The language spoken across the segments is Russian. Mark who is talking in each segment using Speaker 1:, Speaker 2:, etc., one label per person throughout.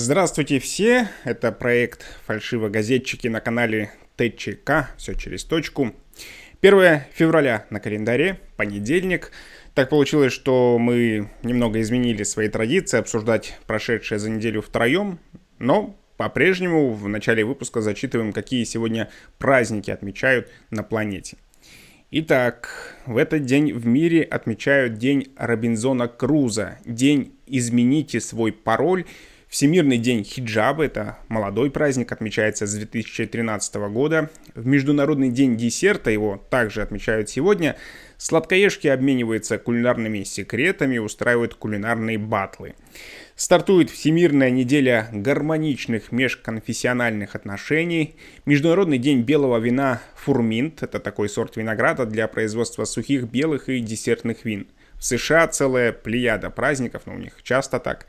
Speaker 1: Здравствуйте все, это проект «Фальшивогазетчики» на канале ТЧК, все через точку. 1 февраля на календаре, понедельник. Так получилось, что мы немного изменили свои традиции обсуждать прошедшее за неделю втроем, но по-прежнему в начале выпуска зачитываем, какие сегодня праздники отмечают на планете. Итак, в этот день в мире отмечают День Робинзона Круза, День «Измените свой пароль», Всемирный день хиджаба, это молодой праздник, отмечается с 2013 года. В Международный день десерта, его также отмечают сегодня, сладкоежки обмениваются кулинарными секретами, устраивают кулинарные батлы. Стартует Всемирная неделя гармоничных межконфессиональных отношений. Международный день белого вина Фурминт, это такой сорт винограда для производства сухих белых и десертных вин. В США целая плеяда праздников, но у них часто так.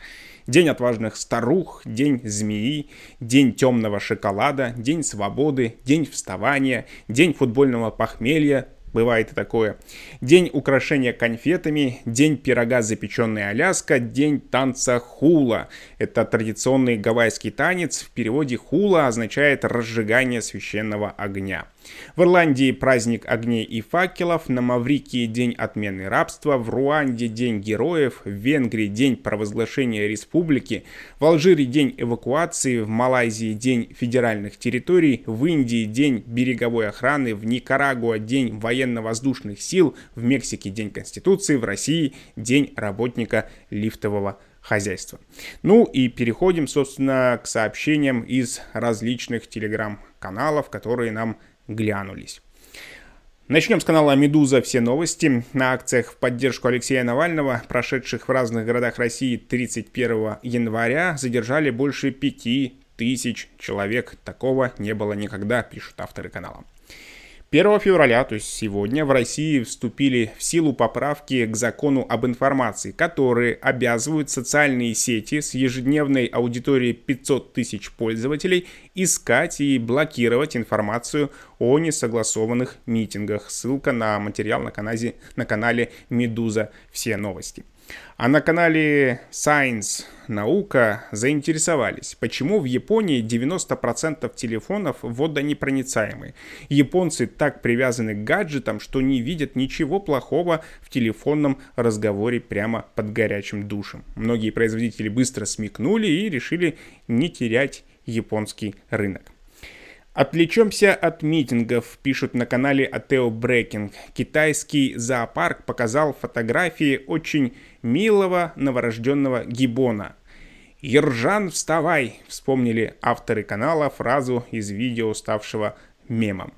Speaker 1: День отважных старух, День змеи, День темного шоколада, День свободы, День вставания, День футбольного похмелья, Бывает и такое. День украшения конфетами, день пирога запеченная Аляска, день танца хула. Это традиционный гавайский танец. В переводе хула означает разжигание священного огня. В Ирландии праздник огней и факелов, на Маврикии день отмены рабства, в Руанде день героев, в Венгрии день провозглашения республики, в Алжире день эвакуации, в Малайзии день федеральных территорий, в Индии день береговой охраны, в Никарагуа день военно-воздушных сил, в Мексике день Конституции, в России день работника лифтового хозяйства. Ну и переходим, собственно, к сообщениям из различных телеграм-каналов, которые нам глянулись. Начнем с канала «Медуза. Все новости». На акциях в поддержку Алексея Навального, прошедших в разных городах России 31 января, задержали больше 5 тысяч человек. Такого не было никогда, пишут авторы канала. 1 февраля, то есть сегодня, в России вступили в силу поправки к закону об информации, которые обязывают социальные сети с ежедневной аудиторией 500 тысяч пользователей искать и блокировать информацию о несогласованных митингах. Ссылка на материал на канале, на канале «Медуза. Все новости». А на канале Science Наука заинтересовались, почему в Японии 90% телефонов водонепроницаемые. Японцы так привязаны к гаджетам, что не видят ничего плохого в телефонном разговоре прямо под горячим душем. Многие производители быстро смекнули и решили не терять японский рынок. Отвлечемся от митингов, пишут на канале Атео Брекинг. Китайский зоопарк показал фотографии очень милого новорожденного гибона. «Ержан, вставай!» — вспомнили авторы канала фразу из видео, ставшего мемом.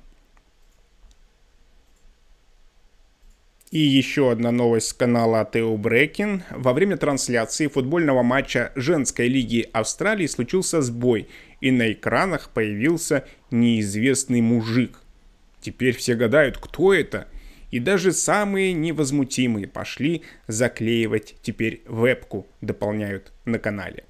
Speaker 1: И еще одна новость с канала Тео Брекин. Во время трансляции футбольного матча женской лиги Австралии случился сбой, и на экранах появился неизвестный мужик. Теперь все гадают, кто это, и даже самые невозмутимые пошли заклеивать теперь вебку, дополняют на канале.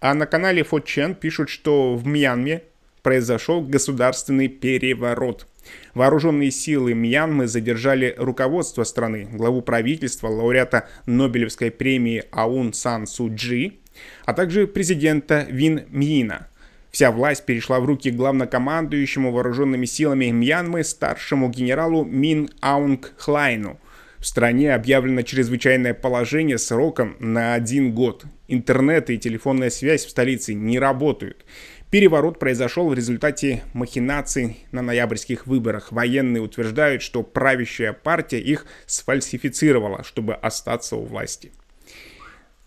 Speaker 1: А на канале Фочен пишут, что в Мьянме произошел государственный переворот. Вооруженные силы Мьянмы задержали руководство страны, главу правительства, лауреата Нобелевской премии Аун Сан Су Джи, а также президента Вин Мьина. Вся власть перешла в руки главнокомандующему вооруженными силами Мьянмы старшему генералу Мин Аунг Хлайну. В стране объявлено чрезвычайное положение сроком на один год. Интернет и телефонная связь в столице не работают. Переворот произошел в результате махинаций на ноябрьских выборах. Военные утверждают, что правящая партия их сфальсифицировала, чтобы остаться у власти.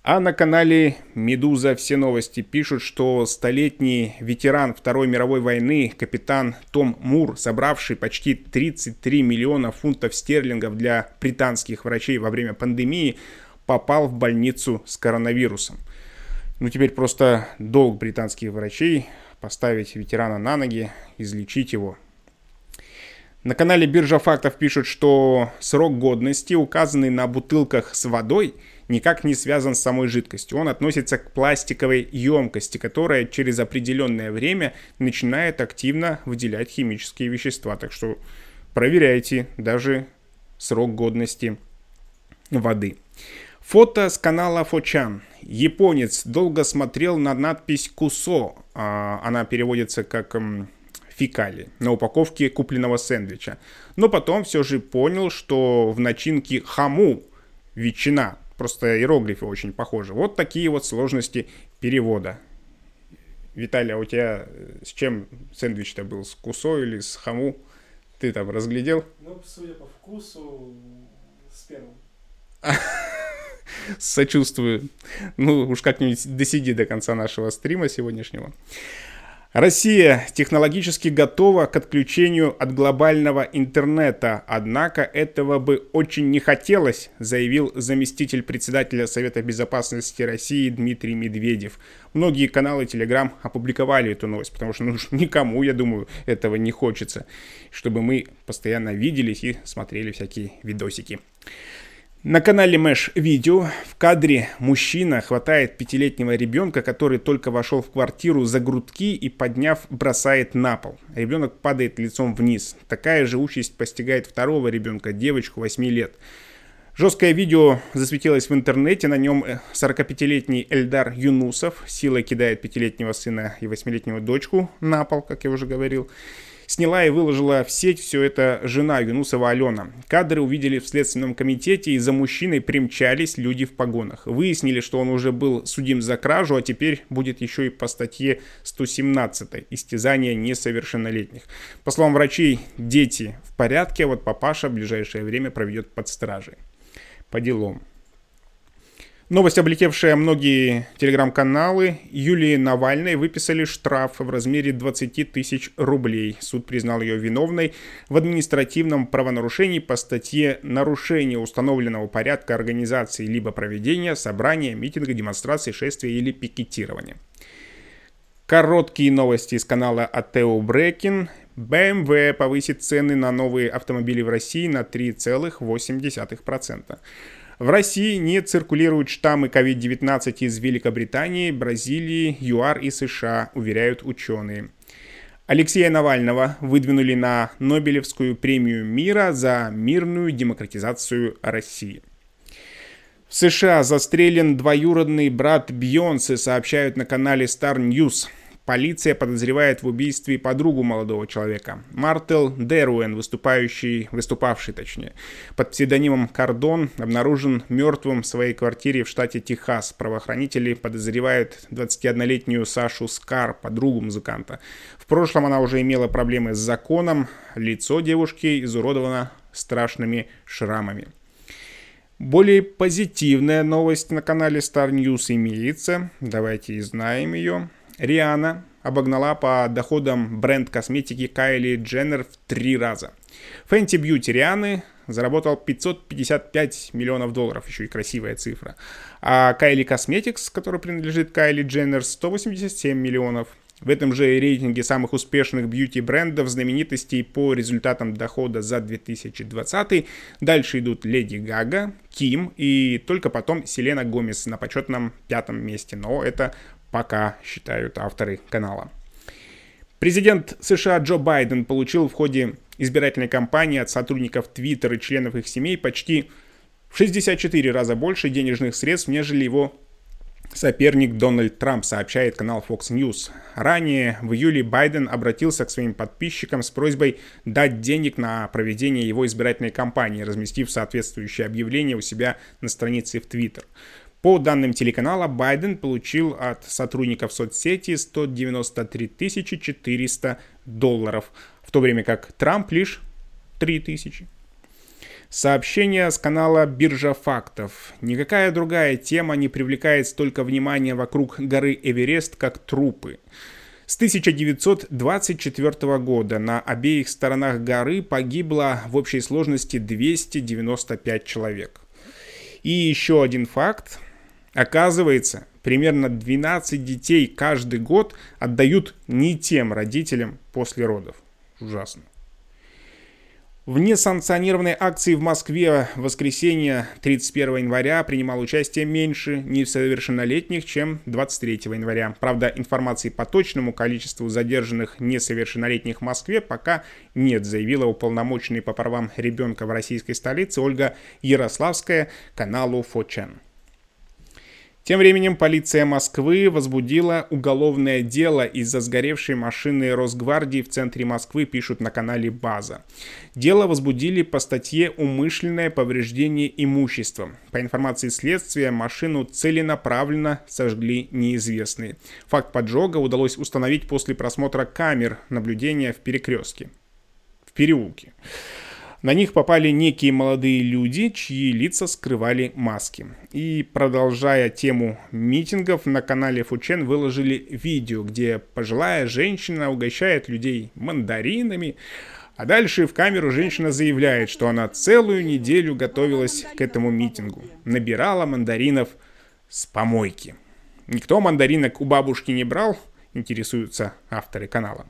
Speaker 1: А на канале «Медуза. Все новости» пишут, что столетний ветеран Второй мировой войны, капитан Том Мур, собравший почти 33 миллиона фунтов стерлингов для британских врачей во время пандемии, попал в больницу с коронавирусом. Ну, теперь просто долг британских врачей поставить ветерана на ноги, излечить его. На канале Биржа фактов пишут, что срок годности, указанный на бутылках с водой, никак не связан с самой жидкостью. Он относится к пластиковой емкости, которая через определенное время начинает активно выделять химические вещества. Так что проверяйте даже срок годности воды. Фото с канала Фочан. Японец долго смотрел на надпись «Кусо». А, она переводится как фекали на упаковке купленного сэндвича. Но потом все же понял, что в начинке хаму ветчина. Просто иероглифы очень похожи. Вот такие вот сложности перевода. Виталий, а у тебя э, с чем сэндвич-то был? С кусо или с хаму? Ты там разглядел?
Speaker 2: Ну, судя по вкусу, с первым.
Speaker 1: Сочувствую. Ну, уж как-нибудь досиди до конца нашего стрима сегодняшнего. Россия технологически готова к отключению от глобального интернета, однако этого бы очень не хотелось, заявил заместитель председателя Совета Безопасности России Дмитрий Медведев. Многие каналы Telegram опубликовали эту новость, потому что ну, никому, я думаю, этого не хочется, чтобы мы постоянно виделись и смотрели всякие видосики. На канале Мэш Видео в кадре мужчина хватает пятилетнего ребенка, который только вошел в квартиру за грудки и, подняв, бросает на пол. Ребенок падает лицом вниз. Такая же участь постигает второго ребенка, девочку 8 лет. Жесткое видео засветилось в интернете, на нем 45-летний Эльдар Юнусов силой кидает пятилетнего сына и восьмилетнего дочку на пол, как я уже говорил. Сняла и выложила в сеть все это жена Юнусова Алена. Кадры увидели в Следственном комитете, и за мужчиной примчались люди в погонах. Выяснили, что он уже был судим за кражу, а теперь будет еще и по статье 117 «Истязание несовершеннолетних». По словам врачей, дети в порядке, а вот папаша в ближайшее время проведет под стражей. По делам. Новость, облетевшая многие телеграм-каналы, Юлии Навальной выписали штраф в размере 20 тысяч рублей. Суд признал ее виновной в административном правонарушении по статье «Нарушение установленного порядка организации либо проведения собрания, митинга, демонстрации, шествия или пикетирования». Короткие новости из канала Атео Брекин. BMW повысит цены на новые автомобили в России на 3,8%. В России не циркулируют штаммы COVID-19 из Великобритании, Бразилии, ЮАР и США, уверяют ученые. Алексея Навального выдвинули на Нобелевскую премию мира за мирную демократизацию России. В США застрелен двоюродный брат Бьонсы, сообщают на канале Star News. Полиция подозревает в убийстве подругу молодого человека. Мартел Деруэн, выступающий, выступавший точнее, под псевдонимом Кардон, обнаружен мертвым в своей квартире в штате Техас. Правоохранители подозревают 21-летнюю Сашу Скар, подругу музыканта. В прошлом она уже имела проблемы с законом. Лицо девушки изуродовано страшными шрамами. Более позитивная новость на канале Star News имеется. Давайте узнаем ее. Риана обогнала по доходам бренд косметики Кайли Дженнер в три раза. Fenty Beauty Рианы заработал 555 миллионов долларов, еще и красивая цифра. А Kylie Cosmetics, который принадлежит Кайли Дженнер, 187 миллионов. В этом же рейтинге самых успешных бьюти-брендов знаменитостей по результатам дохода за 2020 дальше идут Леди Гага, Ким и только потом Селена Гомес на почетном пятом месте. Но это пока считают авторы канала. Президент США Джо Байден получил в ходе избирательной кампании от сотрудников Twitter и членов их семей почти в 64 раза больше денежных средств, нежели его соперник Дональд Трамп, сообщает канал Fox News. Ранее в июле Байден обратился к своим подписчикам с просьбой дать денег на проведение его избирательной кампании, разместив соответствующее объявление у себя на странице в Twitter. По данным телеканала, Байден получил от сотрудников соцсети 193 400 долларов, в то время как Трамп лишь 3000. Сообщение с канала «Биржа фактов». Никакая другая тема не привлекает столько внимания вокруг горы Эверест, как трупы. С 1924 года на обеих сторонах горы погибло в общей сложности 295 человек. И еще один факт. Оказывается, примерно 12 детей каждый год отдают не тем родителям после родов. Ужасно. В несанкционированной акции в Москве в воскресенье 31 января принимал участие меньше несовершеннолетних, чем 23 января. Правда, информации по точному количеству задержанных несовершеннолетних в Москве пока нет, заявила уполномоченный по правам ребенка в российской столице Ольга Ярославская каналу Фочен. Тем временем полиция Москвы возбудила уголовное дело из-за сгоревшей машины Росгвардии в центре Москвы, пишут на канале База. Дело возбудили по статье «Умышленное повреждение имущества». По информации следствия, машину целенаправленно сожгли неизвестные. Факт поджога удалось установить после просмотра камер наблюдения в перекрестке. В переулке. На них попали некие молодые люди, чьи лица скрывали маски. И продолжая тему митингов, на канале Фучен выложили видео, где пожилая женщина угощает людей мандаринами, а дальше в камеру женщина заявляет, что она целую неделю готовилась к этому митингу. Набирала мандаринов с помойки. Никто мандаринок у бабушки не брал, интересуются авторы канала.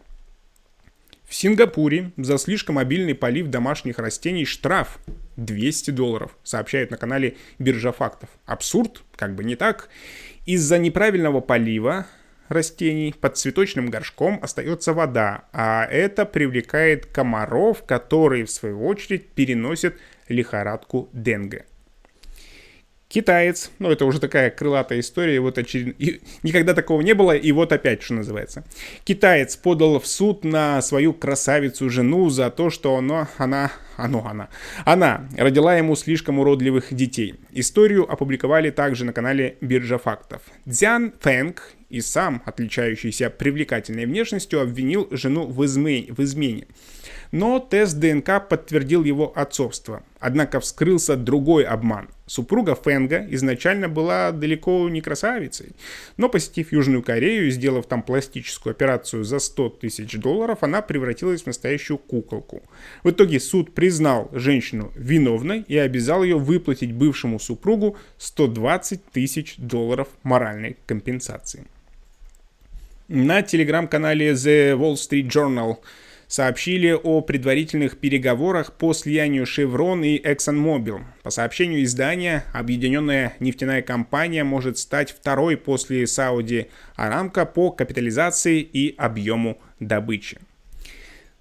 Speaker 1: В Сингапуре за слишком обильный полив домашних растений штраф 200 долларов, сообщают на канале Биржа фактов. Абсурд, как бы не так. Из-за неправильного полива растений под цветочным горшком остается вода, а это привлекает комаров, которые в свою очередь переносят лихорадку денге. Китаец, ну это уже такая крылатая история, вот очеред... и никогда такого не было, и вот опять, что называется. Китаец подал в суд на свою красавицу жену за то, что оно, она, оно, она, она родила ему слишком уродливых детей. Историю опубликовали также на канале Биржа фактов. Дзян Фэнг и сам, отличающийся привлекательной внешностью, обвинил жену в, изме... в измене но тест ДНК подтвердил его отцовство. Однако вскрылся другой обман. Супруга Фэнга изначально была далеко не красавицей, но посетив Южную Корею и сделав там пластическую операцию за 100 тысяч долларов, она превратилась в настоящую куколку. В итоге суд признал женщину виновной и обязал ее выплатить бывшему супругу 120 тысяч долларов моральной компенсации. На телеграм-канале The Wall Street Journal – сообщили о предварительных переговорах по слиянию Chevron и ExxonMobil. По сообщению издания, объединенная нефтяная компания может стать второй после Сауди Арамка по капитализации и объему добычи.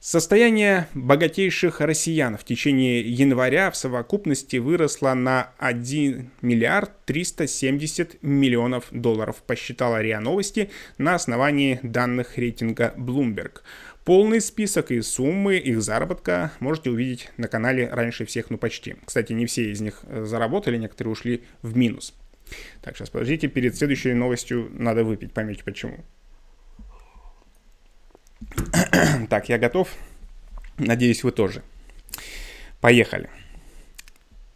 Speaker 1: Состояние богатейших россиян в течение января в совокупности выросло на 1 миллиард 370 миллионов долларов, посчитала РИА Новости на основании данных рейтинга Bloomberg. Полный список и суммы их заработка можете увидеть на канале раньше всех, ну почти. Кстати, не все из них э, заработали, некоторые ушли в минус. Так, сейчас подождите, перед следующей новостью надо выпить, поймете почему. так, я готов. Надеюсь, вы тоже. Поехали.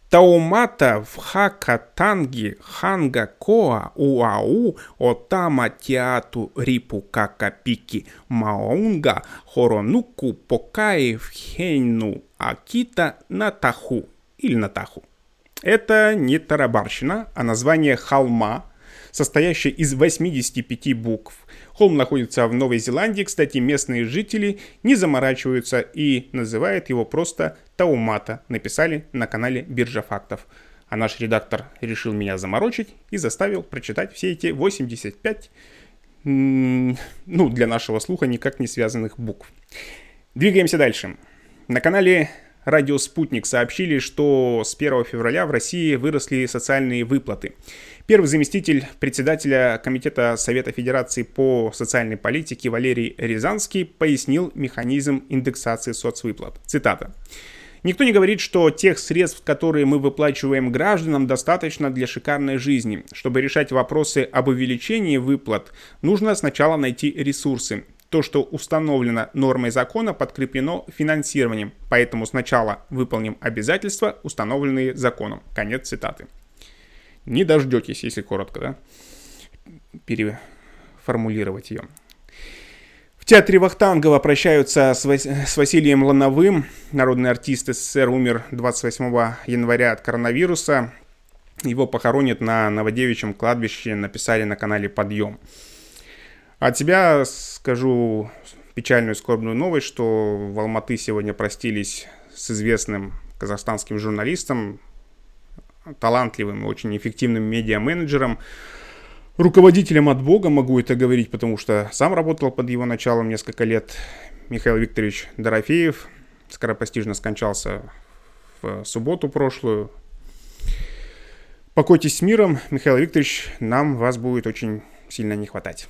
Speaker 1: Таумата в Хакатанги Ханга Коа Уау Отама Тиату Рипу Какапики Маунга Хоронуку Покаи в Хейну Акита Натаху или Натаху. Это не тарабарщина, а название холма, состоящее из 85 букв. Холм находится в Новой Зеландии, кстати, местные жители не заморачиваются и называют его просто Таумата написали на канале Биржа фактов. А наш редактор решил меня заморочить и заставил прочитать все эти 85, ну, для нашего слуха никак не связанных букв. Двигаемся дальше. На канале Радио Спутник сообщили, что с 1 февраля в России выросли социальные выплаты. Первый заместитель председателя Комитета Совета Федерации по социальной политике Валерий Рязанский пояснил механизм индексации соцвыплат. Цитата. Никто не говорит, что тех средств, которые мы выплачиваем гражданам, достаточно для шикарной жизни. Чтобы решать вопросы об увеличении выплат, нужно сначала найти ресурсы. То, что установлено нормой закона, подкреплено финансированием. Поэтому сначала выполним обязательства, установленные законом. Конец цитаты. Не дождетесь, если коротко, да? Переформулировать ее театре Вахтангова прощаются с, Вас... с Василием Лановым. Народный артист СССР умер 28 января от коронавируса. Его похоронят на Новодевичьем кладбище, написали на канале «Подъем». От себя скажу печальную скорбную новость, что в Алматы сегодня простились с известным казахстанским журналистом, талантливым и очень эффективным медиа-менеджером руководителем от Бога, могу это говорить, потому что сам работал под его началом несколько лет. Михаил Викторович Дорофеев скоропостижно скончался в субботу прошлую. Покойтесь с миром, Михаил Викторович, нам вас будет очень сильно не хватать.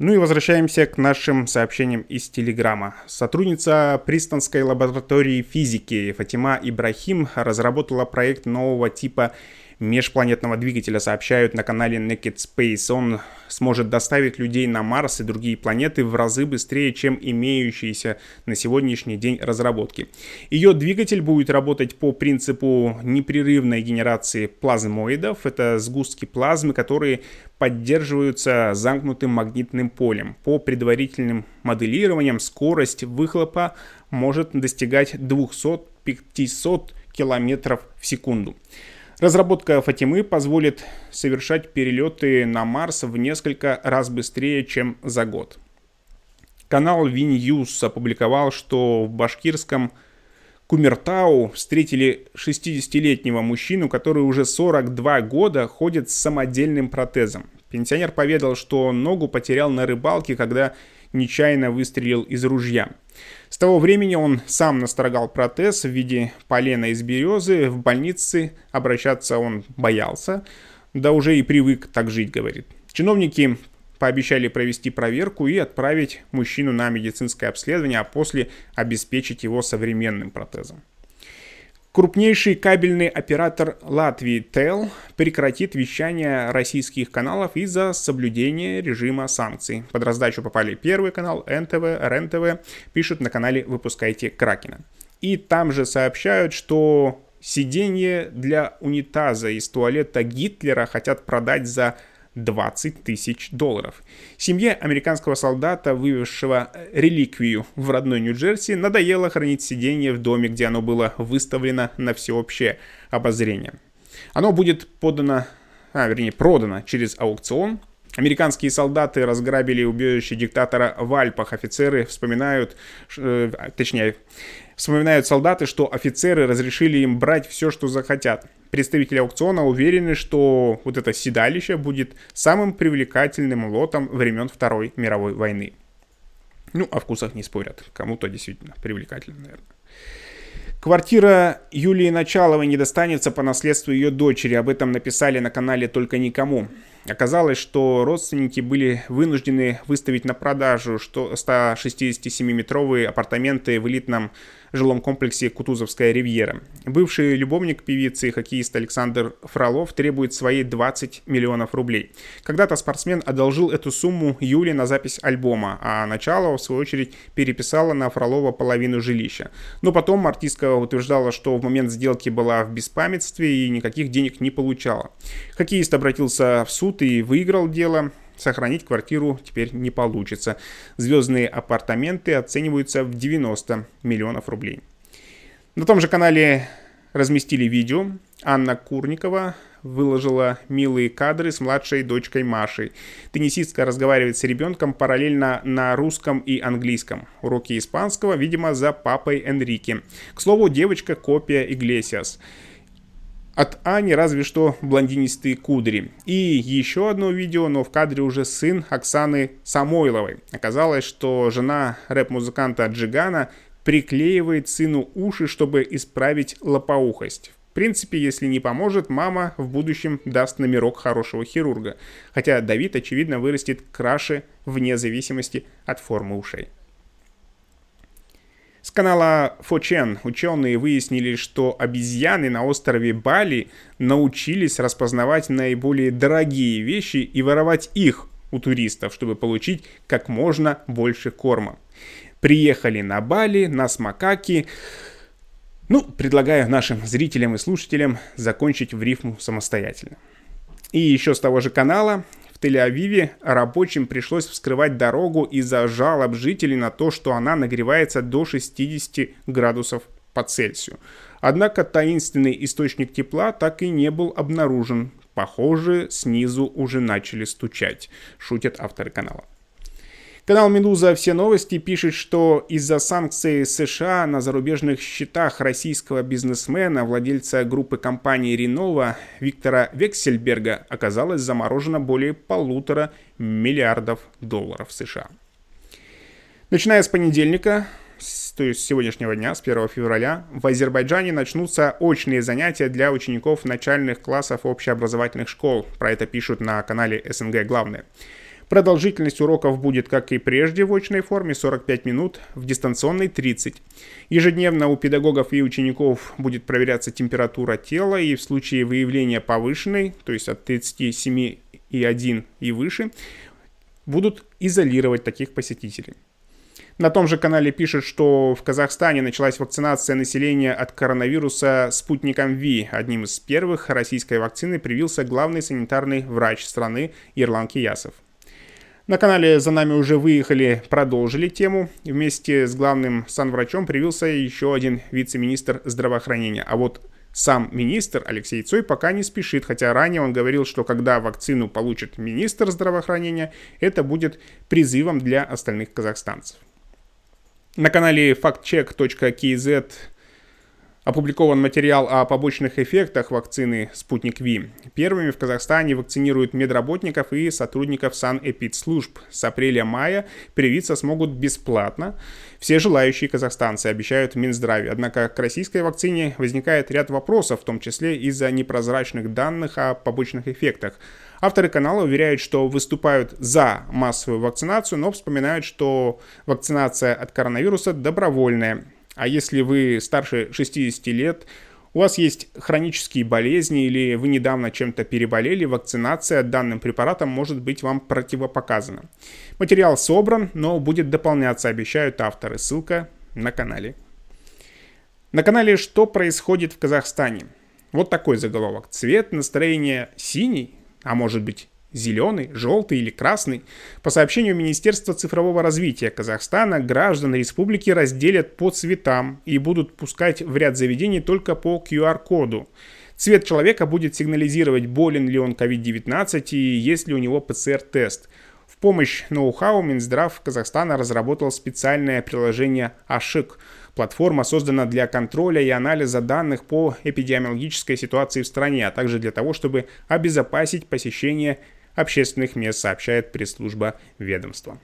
Speaker 1: Ну и возвращаемся к нашим сообщениям из Телеграма. Сотрудница Пристонской лаборатории физики Фатима Ибрахим разработала проект нового типа межпланетного двигателя, сообщают на канале Naked Space. Он сможет доставить людей на Марс и другие планеты в разы быстрее, чем имеющиеся на сегодняшний день разработки. Ее двигатель будет работать по принципу непрерывной генерации плазмоидов. Это сгустки плазмы, которые поддерживаются замкнутым магнитным полем. По предварительным моделированиям скорость выхлопа может достигать 200-500 км в секунду. Разработка Фатимы позволит совершать перелеты на Марс в несколько раз быстрее, чем за год. Канал Виньюз опубликовал, что в башкирском Кумертау встретили 60-летнего мужчину, который уже 42 года ходит с самодельным протезом. Пенсионер поведал, что ногу потерял на рыбалке, когда нечаянно выстрелил из ружья. С того времени он сам настрогал протез в виде полена из березы. В больнице обращаться он боялся, да уже и привык так жить, говорит. Чиновники пообещали провести проверку и отправить мужчину на медицинское обследование, а после обеспечить его современным протезом. Крупнейший кабельный оператор Латвии ТЭЛ прекратит вещание российских каналов из-за соблюдения режима санкций. Под раздачу попали Первый канал, НТВ, РНТВ, пишут на канале «Выпускайте Кракена». И там же сообщают, что сиденье для унитаза из туалета Гитлера хотят продать за 20 тысяч долларов. Семье американского солдата, вывезшего реликвию в родной Нью-Джерси, надоело хранить сиденье в доме, где оно было выставлено на всеобщее обозрение. Оно будет подано, а, вернее, продано через аукцион. Американские солдаты разграбили убежище диктатора в Альпах. Офицеры вспоминают, э, точнее, вспоминают солдаты, что офицеры разрешили им брать все, что захотят. Представители аукциона уверены, что вот это седалище будет самым привлекательным лотом времен Второй мировой войны. Ну, о вкусах не спорят. Кому-то действительно привлекательно, наверное. Квартира Юлии Началовой не достанется по наследству ее дочери. Об этом написали на канале «Только никому». Оказалось, что родственники были вынуждены выставить на продажу 167-метровые апартаменты в элитном жилом комплексе Кутузовская ривьера. Бывший любовник певицы и хоккеист Александр Фролов требует свои 20 миллионов рублей. Когда-то спортсмен одолжил эту сумму Юле на запись альбома, а Началова, в свою очередь, переписала на Фролова половину жилища. Но потом артистка утверждала, что в момент сделки была в беспамятстве и никаких денег не получала. Хоккеист обратился в суд и выиграл дело. Сохранить квартиру теперь не получится. Звездные апартаменты оцениваются в 90 миллионов рублей. На том же канале разместили видео. Анна Курникова выложила милые кадры с младшей дочкой Машей. Теннисистка разговаривает с ребенком параллельно на русском и английском. Уроки испанского, видимо, за папой Энрике. К слову, девочка копия Иглесиас. От Ани разве что блондинистые кудри. И еще одно видео, но в кадре уже сын Оксаны Самойловой. Оказалось, что жена рэп-музыканта Джигана приклеивает сыну уши, чтобы исправить лопоухость. В принципе, если не поможет, мама в будущем даст номерок хорошего хирурга. Хотя Давид, очевидно, вырастет краше вне зависимости от формы ушей. С канала Фочен ученые выяснили, что обезьяны на острове Бали научились распознавать наиболее дорогие вещи и воровать их у туристов, чтобы получить как можно больше корма. Приехали на Бали, на макаки. Ну, предлагаю нашим зрителям и слушателям закончить в рифму самостоятельно. И еще с того же канала Тель-Авиве рабочим пришлось вскрывать дорогу из-за жалоб жителей на то, что она нагревается до 60 градусов по Цельсию. Однако таинственный источник тепла так и не был обнаружен. Похоже, снизу уже начали стучать, шутят авторы канала. Канал «Медуза. Все новости» пишет, что из-за санкций США на зарубежных счетах российского бизнесмена, владельца группы компании «Ренова» Виктора Вексельберга оказалось заморожено более полутора миллиардов долларов США. Начиная с понедельника, то есть с сегодняшнего дня, с 1 февраля, в Азербайджане начнутся очные занятия для учеников начальных классов общеобразовательных школ. Про это пишут на канале СНГ «Главное». Продолжительность уроков будет, как и прежде, в очной форме 45 минут, в дистанционной 30. Ежедневно у педагогов и учеников будет проверяться температура тела и в случае выявления повышенной, то есть от 37,1 и выше, будут изолировать таких посетителей. На том же канале пишет, что в Казахстане началась вакцинация населения от коронавируса спутником Ви. Одним из первых российской вакцины привился главный санитарный врач страны Ирлан Киясов. На канале «За нами уже выехали» продолжили тему. Вместе с главным санврачом привился еще один вице-министр здравоохранения. А вот сам министр Алексей Цой пока не спешит, хотя ранее он говорил, что когда вакцину получит министр здравоохранения, это будет призывом для остальных казахстанцев. На канале factcheck.kz опубликован материал о побочных эффектах вакцины «Спутник Ви». Первыми в Казахстане вакцинируют медработников и сотрудников санэпидслужб. С апреля-мая привиться смогут бесплатно. Все желающие казахстанцы обещают в Минздраве. Однако к российской вакцине возникает ряд вопросов, в том числе из-за непрозрачных данных о побочных эффектах. Авторы канала уверяют, что выступают за массовую вакцинацию, но вспоминают, что вакцинация от коронавируса добровольная. А если вы старше 60 лет, у вас есть хронические болезни или вы недавно чем-то переболели, вакцинация данным препаратом может быть вам противопоказана. Материал собран, но будет дополняться, обещают авторы. Ссылка на канале. На канале «Что происходит в Казахстане?» Вот такой заголовок. Цвет настроения синий, а может быть зеленый, желтый или красный. По сообщению Министерства цифрового развития Казахстана, граждан республики разделят по цветам и будут пускать в ряд заведений только по QR-коду. Цвет человека будет сигнализировать, болен ли он COVID-19 и есть ли у него ПЦР-тест. В помощь ноу-хау Минздрав Казахстана разработал специальное приложение «Ашик», Платформа создана для контроля и анализа данных по эпидемиологической ситуации в стране, а также для того, чтобы обезопасить посещение общественных мест, сообщает пресс-служба ведомства.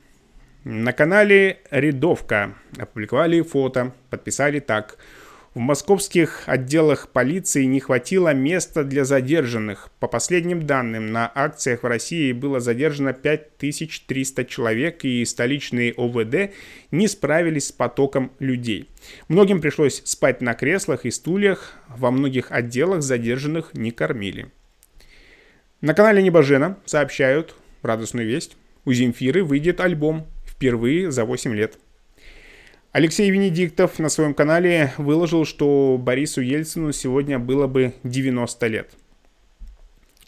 Speaker 1: На канале «Рядовка» опубликовали фото, подписали так – в московских отделах полиции не хватило места для задержанных. По последним данным, на акциях в России было задержано 5300 человек, и столичные ОВД не справились с потоком людей. Многим пришлось спать на креслах и стульях, во многих отделах задержанных не кормили. На канале Небожена сообщают радостную весть. У Земфиры выйдет альбом впервые за 8 лет. Алексей Венедиктов на своем канале выложил, что Борису Ельцину сегодня было бы 90 лет.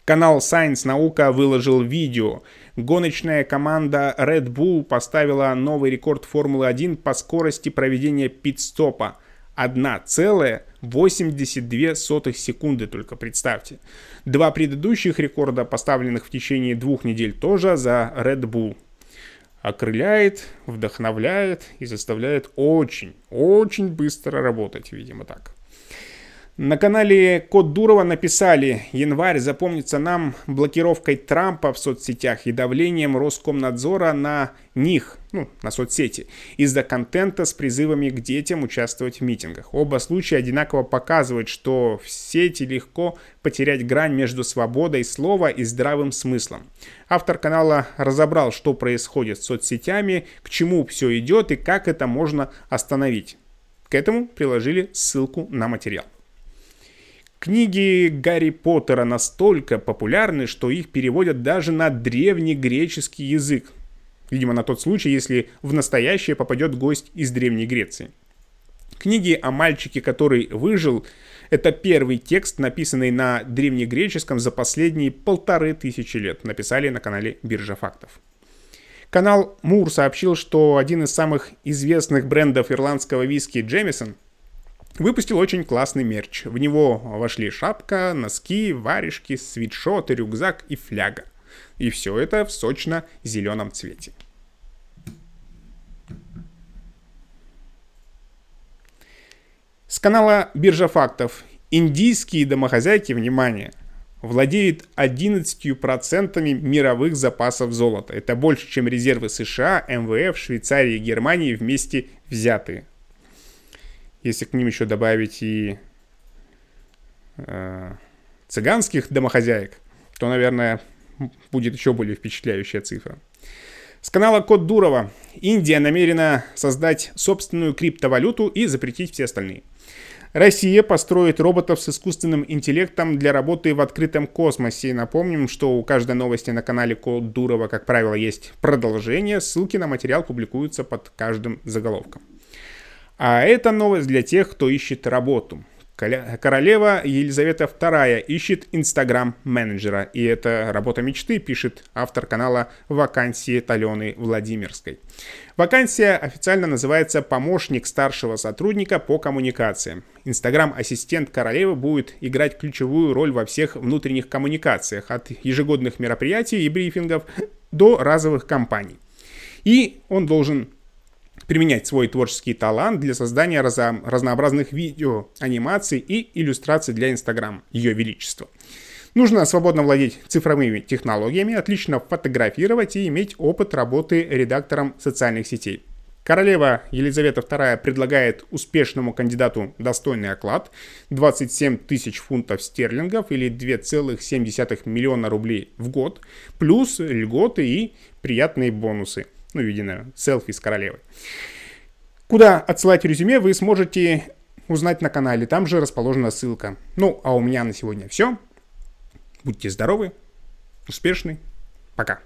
Speaker 1: Канал Science Наука выложил видео. Гоночная команда Red Bull поставила новый рекорд Формулы-1 по скорости проведения пит-стопа. 1,82 секунды, только представьте. Два предыдущих рекорда, поставленных в течение двух недель, тоже за Red Bull окрыляет, вдохновляет и заставляет очень, очень быстро работать, видимо так. На канале Код Дурова написали, январь запомнится нам блокировкой Трампа в соцсетях и давлением Роскомнадзора на них, ну, на соцсети, из-за контента с призывами к детям участвовать в митингах. Оба случая одинаково показывают, что в сети легко потерять грань между свободой слова и здравым смыслом. Автор канала разобрал, что происходит с соцсетями, к чему все идет и как это можно остановить. К этому приложили ссылку на материал. Книги Гарри Поттера настолько популярны, что их переводят даже на древнегреческий язык. Видимо, на тот случай, если в настоящее попадет гость из Древней Греции. Книги о мальчике, который выжил, это первый текст, написанный на древнегреческом за последние полторы тысячи лет. Написали на канале Биржа фактов. Канал Мур сообщил, что один из самых известных брендов ирландского виски Джемисон выпустил очень классный мерч. В него вошли шапка, носки, варежки, свитшоты, рюкзак и фляга. И все это в сочно-зеленом цвете. С канала Биржа фактов. Индийские домохозяйки, внимание, владеют 11% мировых запасов золота. Это больше, чем резервы США, МВФ, Швейцарии и Германии вместе взятые. Если к ним еще добавить и э, цыганских домохозяек, то, наверное, будет еще более впечатляющая цифра. С канала Код Дурова. Индия намерена создать собственную криптовалюту и запретить все остальные. Россия построит роботов с искусственным интеллектом для работы в открытом космосе. Напомним, что у каждой новости на канале Код Дурова, как правило, есть продолжение. Ссылки на материал публикуются под каждым заголовком. А это новость для тех, кто ищет работу. Королева Елизавета II ищет инстаграм-менеджера. И это работа мечты, пишет автор канала «Вакансии Талены Владимирской». Вакансия официально называется «Помощник старшего сотрудника по коммуникациям». Инстаграм-ассистент королевы будет играть ключевую роль во всех внутренних коммуникациях, от ежегодных мероприятий и брифингов до разовых кампаний. И он должен применять свой творческий талант для создания разо- разнообразных видео, анимаций и иллюстраций для Instagram Ее Величества. Нужно свободно владеть цифровыми технологиями, отлично фотографировать и иметь опыт работы редактором социальных сетей. Королева Елизавета II предлагает успешному кандидату достойный оклад 27 тысяч фунтов стерлингов или 2,7 миллиона рублей в год, плюс льготы и приятные бонусы – ну, видно, селфи с королевой. Куда отсылать резюме вы сможете узнать на канале, там же расположена ссылка. Ну, а у меня на сегодня все. Будьте здоровы, успешны, пока.